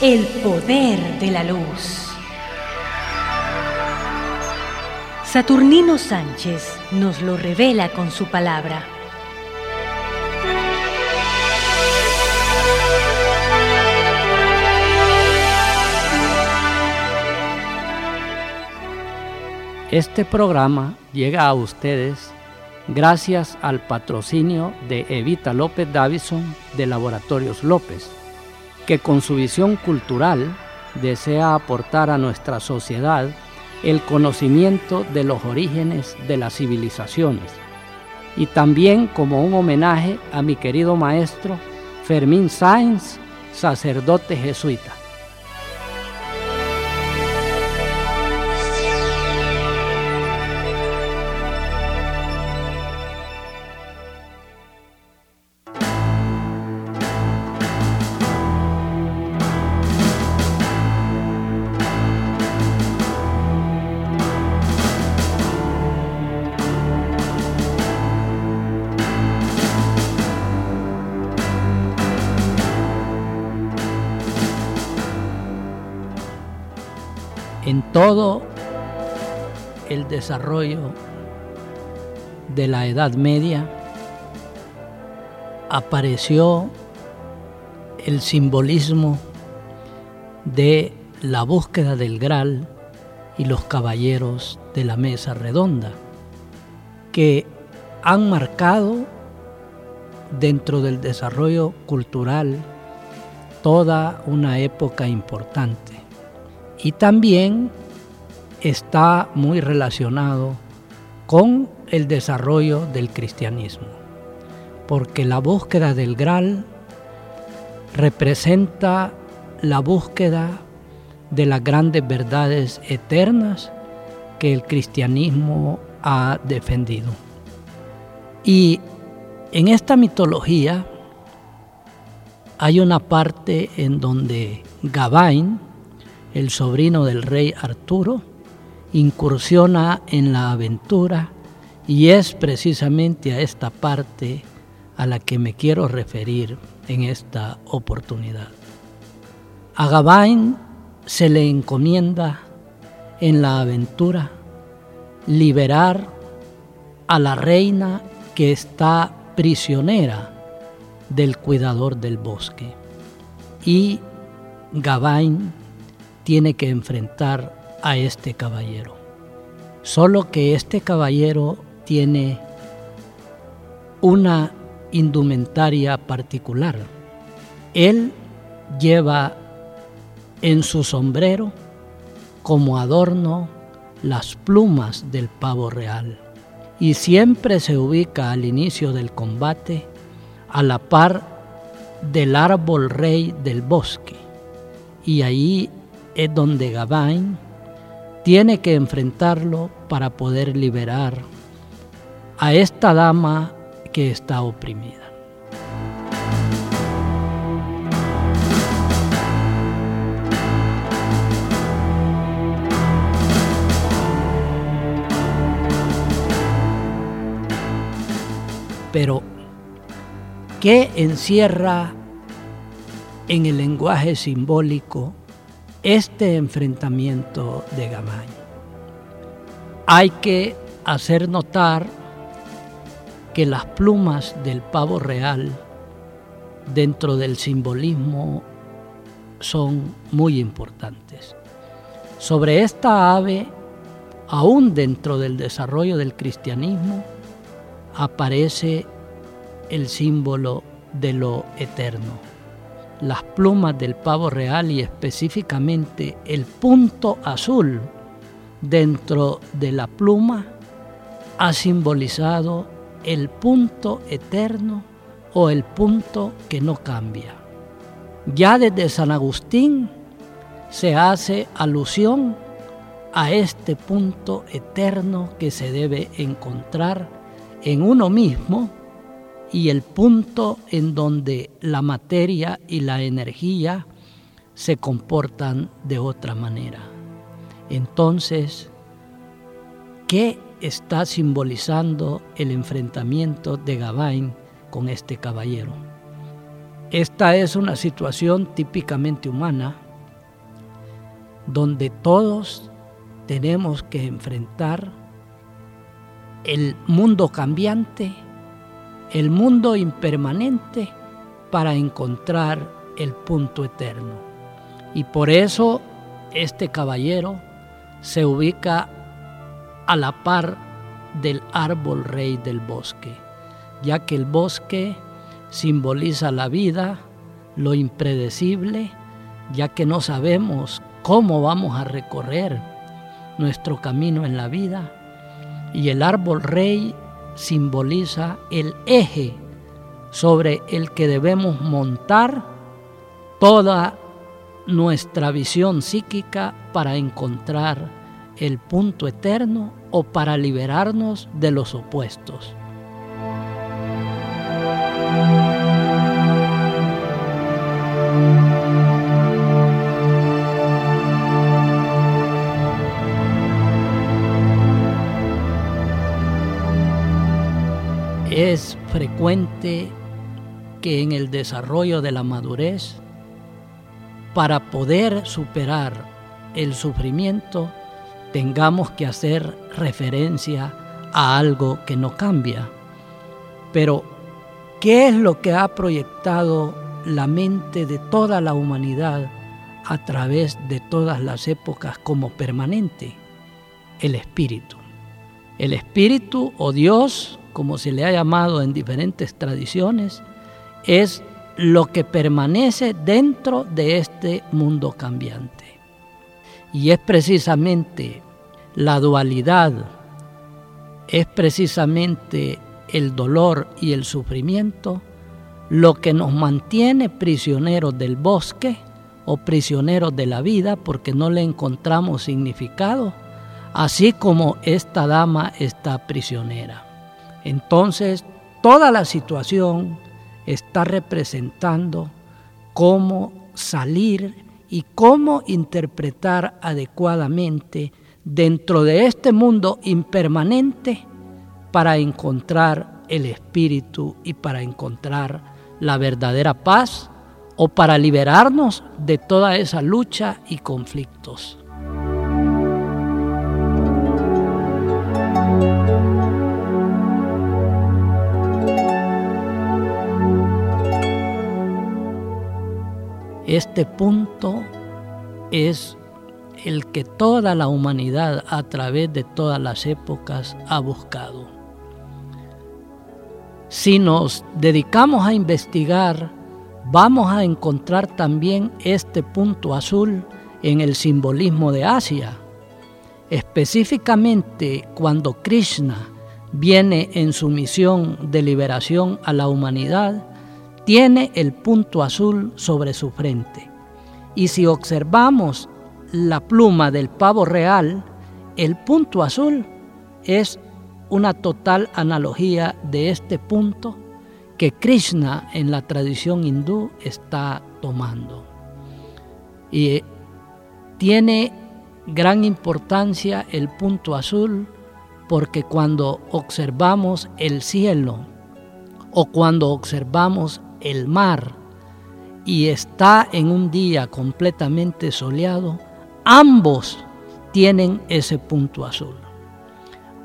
el poder de la luz. Saturnino Sánchez nos lo revela con su palabra. Este programa llega a ustedes gracias al patrocinio de Evita López Davison de Laboratorios López, que con su visión cultural desea aportar a nuestra sociedad el conocimiento de los orígenes de las civilizaciones y también como un homenaje a mi querido maestro Fermín Sáenz, sacerdote jesuita. El desarrollo de la Edad Media apareció el simbolismo de la búsqueda del Graal y los caballeros de la mesa redonda, que han marcado dentro del desarrollo cultural toda una época importante. Y también está muy relacionado con el desarrollo del cristianismo, porque la búsqueda del Graal representa la búsqueda de las grandes verdades eternas que el cristianismo ha defendido. Y en esta mitología hay una parte en donde Gawain, el sobrino del rey Arturo, incursiona en la aventura y es precisamente a esta parte a la que me quiero referir en esta oportunidad. A Gawain se le encomienda en la aventura liberar a la reina que está prisionera del cuidador del bosque. Y Gawain tiene que enfrentar a este caballero. Solo que este caballero tiene una indumentaria particular. Él lleva en su sombrero como adorno las plumas del pavo real y siempre se ubica al inicio del combate a la par del árbol rey del bosque y ahí es donde Gawain tiene que enfrentarlo para poder liberar a esta dama que está oprimida. Pero, ¿qué encierra en el lenguaje simbólico este enfrentamiento de Gamay. Hay que hacer notar que las plumas del pavo real dentro del simbolismo son muy importantes. Sobre esta ave, aún dentro del desarrollo del cristianismo, aparece el símbolo de lo eterno las plumas del pavo real y específicamente el punto azul dentro de la pluma ha simbolizado el punto eterno o el punto que no cambia. Ya desde San Agustín se hace alusión a este punto eterno que se debe encontrar en uno mismo y el punto en donde la materia y la energía se comportan de otra manera. Entonces, ¿qué está simbolizando el enfrentamiento de Gawain con este caballero? Esta es una situación típicamente humana donde todos tenemos que enfrentar el mundo cambiante, el mundo impermanente, para encontrar el punto eterno. Y por eso este caballero se ubica a la par del árbol rey del bosque, ya que el bosque simboliza la vida, lo impredecible, ya que no sabemos cómo vamos a recorrer nuestro camino en la vida, y el árbol rey simboliza el eje sobre el que debemos montar toda nuestra visión psíquica para encontrar el punto eterno o para liberarnos de los opuestos. Frecuente que en el desarrollo de la madurez, para poder superar el sufrimiento, tengamos que hacer referencia a algo que no cambia. Pero, ¿qué es lo que ha proyectado la mente de toda la humanidad a través de todas las épocas como permanente? El espíritu. El espíritu o Dios, como se le ha llamado en diferentes tradiciones, es lo que permanece dentro de este mundo cambiante. Y es precisamente la dualidad, es precisamente el dolor y el sufrimiento lo que nos mantiene prisioneros del bosque o prisioneros de la vida porque no le encontramos significado, así como esta dama está prisionera. Entonces, toda la situación está representando cómo salir y cómo interpretar adecuadamente dentro de este mundo impermanente para encontrar el espíritu y para encontrar la verdadera paz o para liberarnos de toda esa lucha y conflictos. Este punto es el que toda la humanidad a través de todas las épocas ha buscado. Si nos dedicamos a investigar, vamos a encontrar también este punto azul en el simbolismo de Asia. Específicamente cuando Krishna viene en su misión de liberación a la humanidad, tiene el punto azul sobre su frente. Y si observamos la pluma del pavo real, el punto azul es una total analogía de este punto que Krishna en la tradición hindú está tomando. Y tiene gran importancia el punto azul porque cuando observamos el cielo o cuando observamos el mar y está en un día completamente soleado, ambos tienen ese punto azul.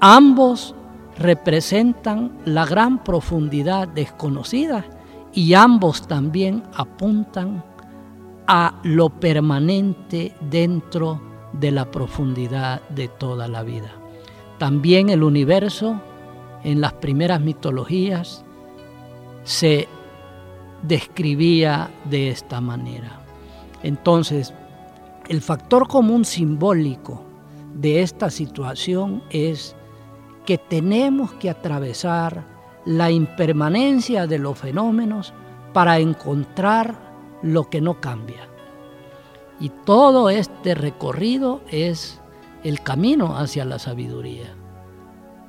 Ambos representan la gran profundidad desconocida y ambos también apuntan a lo permanente dentro de la profundidad de toda la vida. También el universo en las primeras mitologías se describía de esta manera. Entonces, el factor común simbólico de esta situación es que tenemos que atravesar la impermanencia de los fenómenos para encontrar lo que no cambia. Y todo este recorrido es el camino hacia la sabiduría.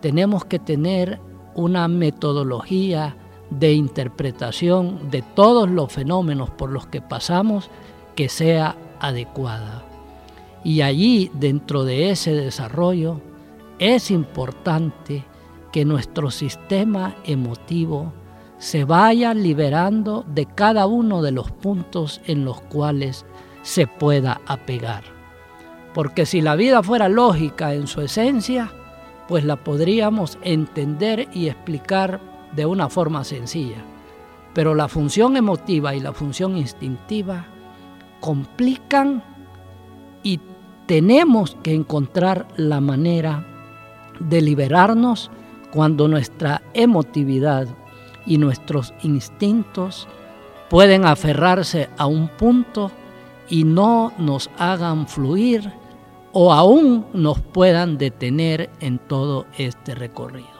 Tenemos que tener una metodología de interpretación de todos los fenómenos por los que pasamos que sea adecuada. Y allí, dentro de ese desarrollo, es importante que nuestro sistema emotivo se vaya liberando de cada uno de los puntos en los cuales se pueda apegar. Porque si la vida fuera lógica en su esencia, pues la podríamos entender y explicar de una forma sencilla. Pero la función emotiva y la función instintiva complican y tenemos que encontrar la manera de liberarnos cuando nuestra emotividad y nuestros instintos pueden aferrarse a un punto y no nos hagan fluir o aún nos puedan detener en todo este recorrido.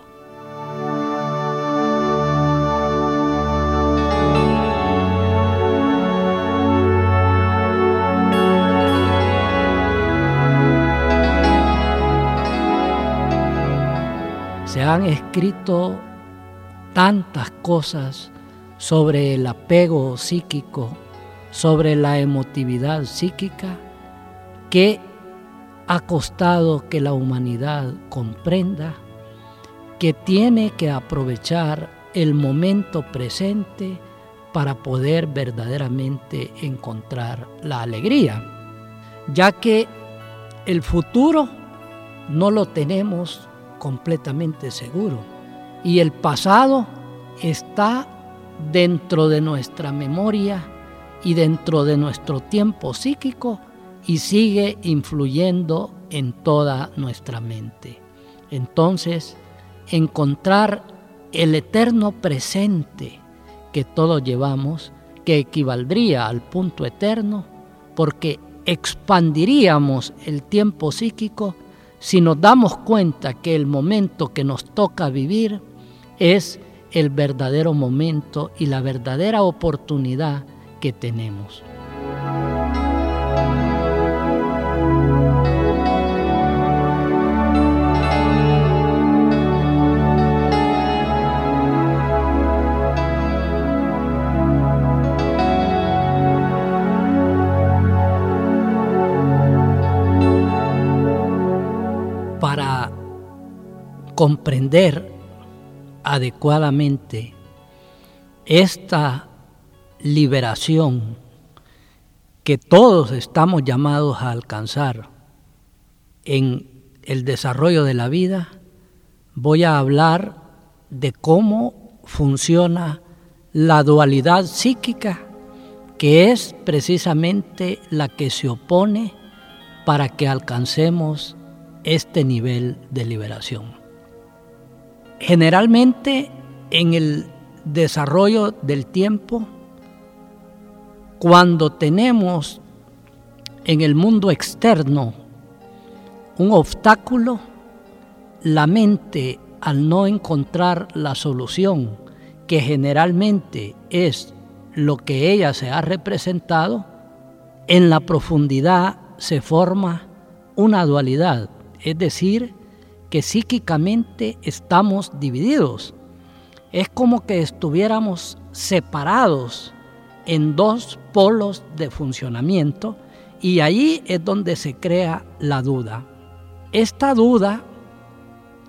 Han escrito tantas cosas sobre el apego psíquico, sobre la emotividad psíquica, que ha costado que la humanidad comprenda que tiene que aprovechar el momento presente para poder verdaderamente encontrar la alegría, ya que el futuro no lo tenemos completamente seguro y el pasado está dentro de nuestra memoria y dentro de nuestro tiempo psíquico y sigue influyendo en toda nuestra mente. Entonces, encontrar el eterno presente que todos llevamos, que equivaldría al punto eterno, porque expandiríamos el tiempo psíquico si nos damos cuenta que el momento que nos toca vivir es el verdadero momento y la verdadera oportunidad que tenemos. Comprender adecuadamente esta liberación que todos estamos llamados a alcanzar en el desarrollo de la vida, voy a hablar de cómo funciona la dualidad psíquica, que es precisamente la que se opone para que alcancemos este nivel de liberación. Generalmente en el desarrollo del tiempo, cuando tenemos en el mundo externo un obstáculo, la mente al no encontrar la solución, que generalmente es lo que ella se ha representado, en la profundidad se forma una dualidad, es decir, que psíquicamente estamos divididos. Es como que estuviéramos separados en dos polos de funcionamiento y ahí es donde se crea la duda. Esta duda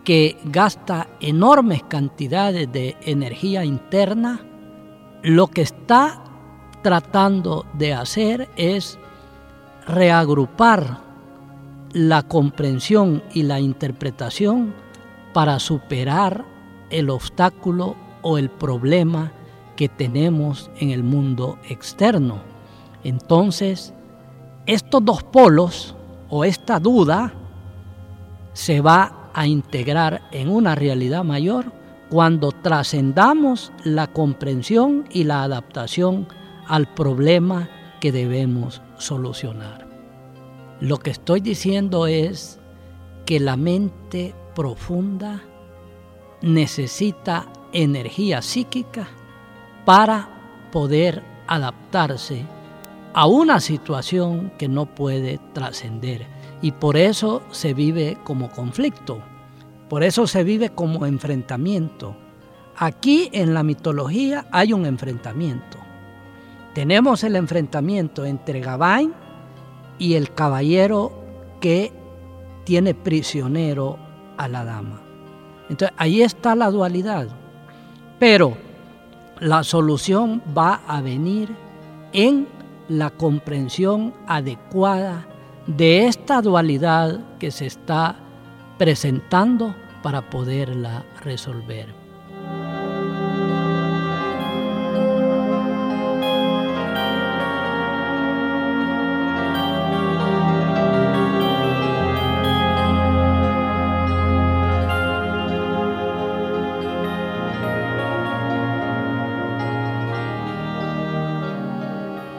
que gasta enormes cantidades de energía interna, lo que está tratando de hacer es reagrupar la comprensión y la interpretación para superar el obstáculo o el problema que tenemos en el mundo externo. Entonces, estos dos polos o esta duda se va a integrar en una realidad mayor cuando trascendamos la comprensión y la adaptación al problema que debemos solucionar. Lo que estoy diciendo es que la mente profunda necesita energía psíquica para poder adaptarse a una situación que no puede trascender. Y por eso se vive como conflicto, por eso se vive como enfrentamiento. Aquí en la mitología hay un enfrentamiento. Tenemos el enfrentamiento entre Gawain y el caballero que tiene prisionero a la dama. Entonces, ahí está la dualidad. Pero la solución va a venir en la comprensión adecuada de esta dualidad que se está presentando para poderla resolver.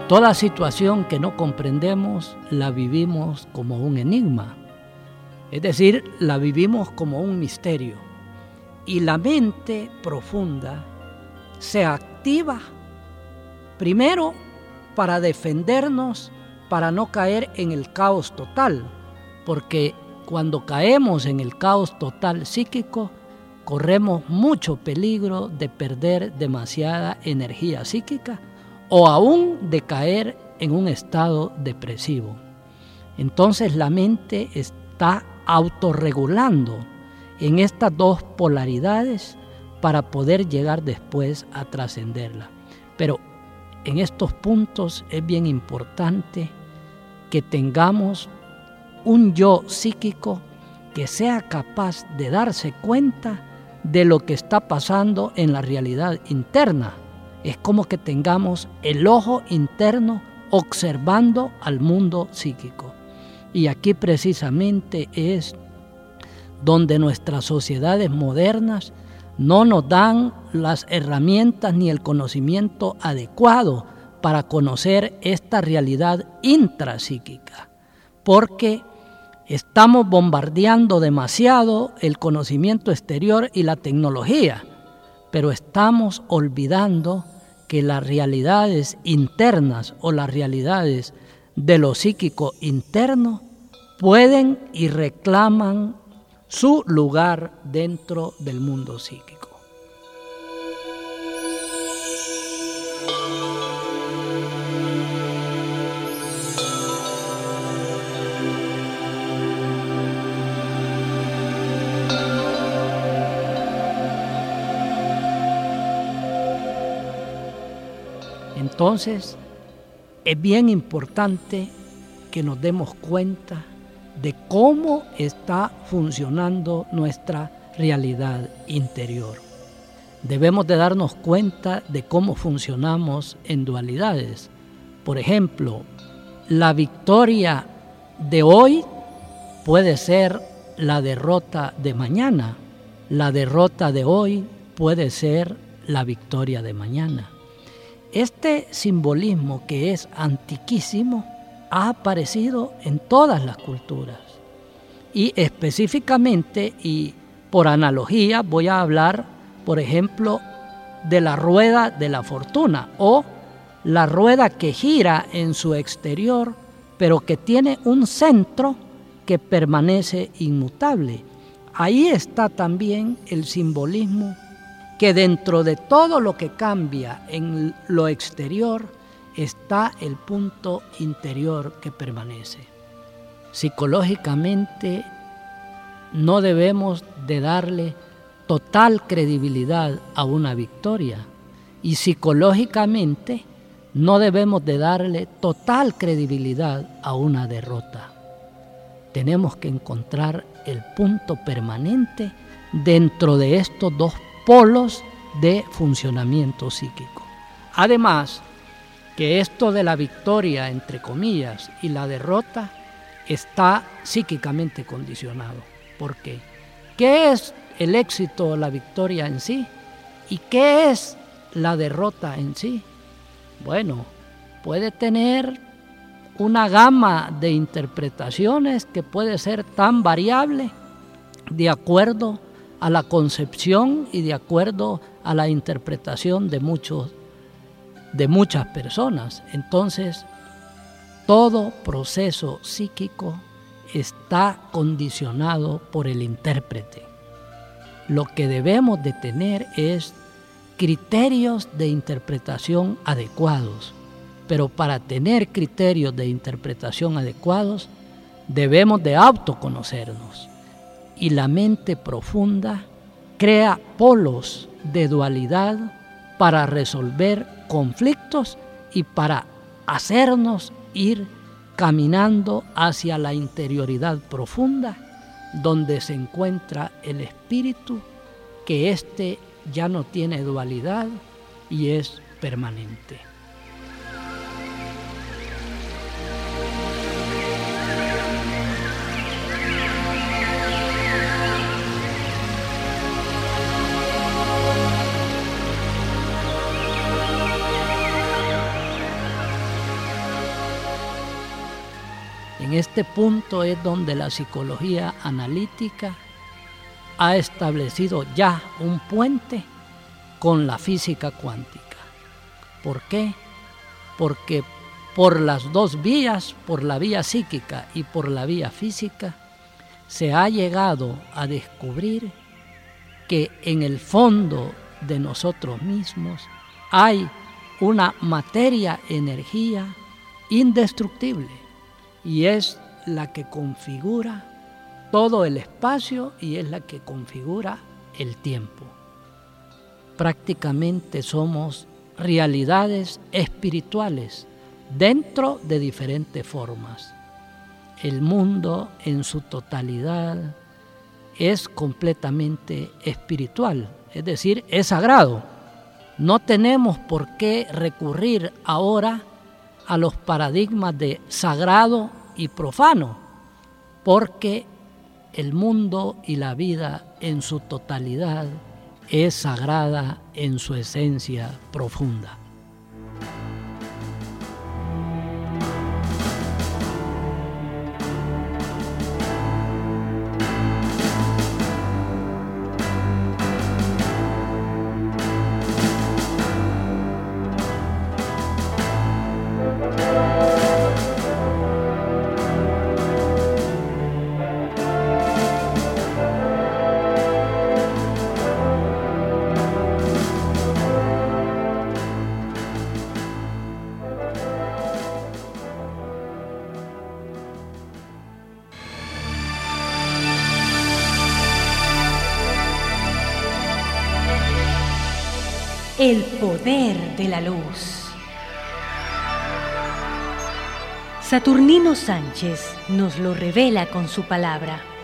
Toda situación que no comprendemos la vivimos como un enigma, es decir, la vivimos como un misterio. Y la mente profunda se activa primero para defendernos, para no caer en el caos total, porque cuando caemos en el caos total psíquico, corremos mucho peligro de perder demasiada energía psíquica o aún de caer en un estado depresivo. Entonces la mente está autorregulando en estas dos polaridades para poder llegar después a trascenderla. Pero en estos puntos es bien importante que tengamos un yo psíquico que sea capaz de darse cuenta de lo que está pasando en la realidad interna es como que tengamos el ojo interno observando al mundo psíquico. Y aquí precisamente es donde nuestras sociedades modernas no nos dan las herramientas ni el conocimiento adecuado para conocer esta realidad intrapsíquica, porque estamos bombardeando demasiado el conocimiento exterior y la tecnología, pero estamos olvidando que las realidades internas o las realidades de lo psíquico interno pueden y reclaman su lugar dentro del mundo psíquico. Entonces, es bien importante que nos demos cuenta de cómo está funcionando nuestra realidad interior. Debemos de darnos cuenta de cómo funcionamos en dualidades. Por ejemplo, la victoria de hoy puede ser la derrota de mañana. La derrota de hoy puede ser la victoria de mañana. Este simbolismo que es antiquísimo ha aparecido en todas las culturas. Y específicamente y por analogía voy a hablar, por ejemplo, de la rueda de la fortuna o la rueda que gira en su exterior, pero que tiene un centro que permanece inmutable. Ahí está también el simbolismo que dentro de todo lo que cambia en lo exterior está el punto interior que permanece. Psicológicamente no debemos de darle total credibilidad a una victoria y psicológicamente no debemos de darle total credibilidad a una derrota. Tenemos que encontrar el punto permanente dentro de estos dos polos de funcionamiento psíquico. Además, que esto de la victoria, entre comillas, y la derrota está psíquicamente condicionado. ¿Por qué? ¿Qué es el éxito o la victoria en sí? ¿Y qué es la derrota en sí? Bueno, puede tener una gama de interpretaciones que puede ser tan variable de acuerdo a la concepción y de acuerdo a la interpretación de muchos de muchas personas. Entonces, todo proceso psíquico está condicionado por el intérprete. Lo que debemos de tener es criterios de interpretación adecuados. Pero para tener criterios de interpretación adecuados, debemos de autoconocernos y la mente profunda crea polos de dualidad para resolver conflictos y para hacernos ir caminando hacia la interioridad profunda, donde se encuentra el espíritu, que éste ya no tiene dualidad y es permanente. Este punto es donde la psicología analítica ha establecido ya un puente con la física cuántica. ¿Por qué? Porque por las dos vías, por la vía psíquica y por la vía física, se ha llegado a descubrir que en el fondo de nosotros mismos hay una materia, energía indestructible y es la que configura todo el espacio y es la que configura el tiempo. Prácticamente somos realidades espirituales dentro de diferentes formas. El mundo en su totalidad es completamente espiritual, es decir, es sagrado. No tenemos por qué recurrir ahora a los paradigmas de sagrado y profano, porque el mundo y la vida en su totalidad es sagrada en su esencia profunda. De la luz. Saturnino Sánchez nos lo revela con su palabra.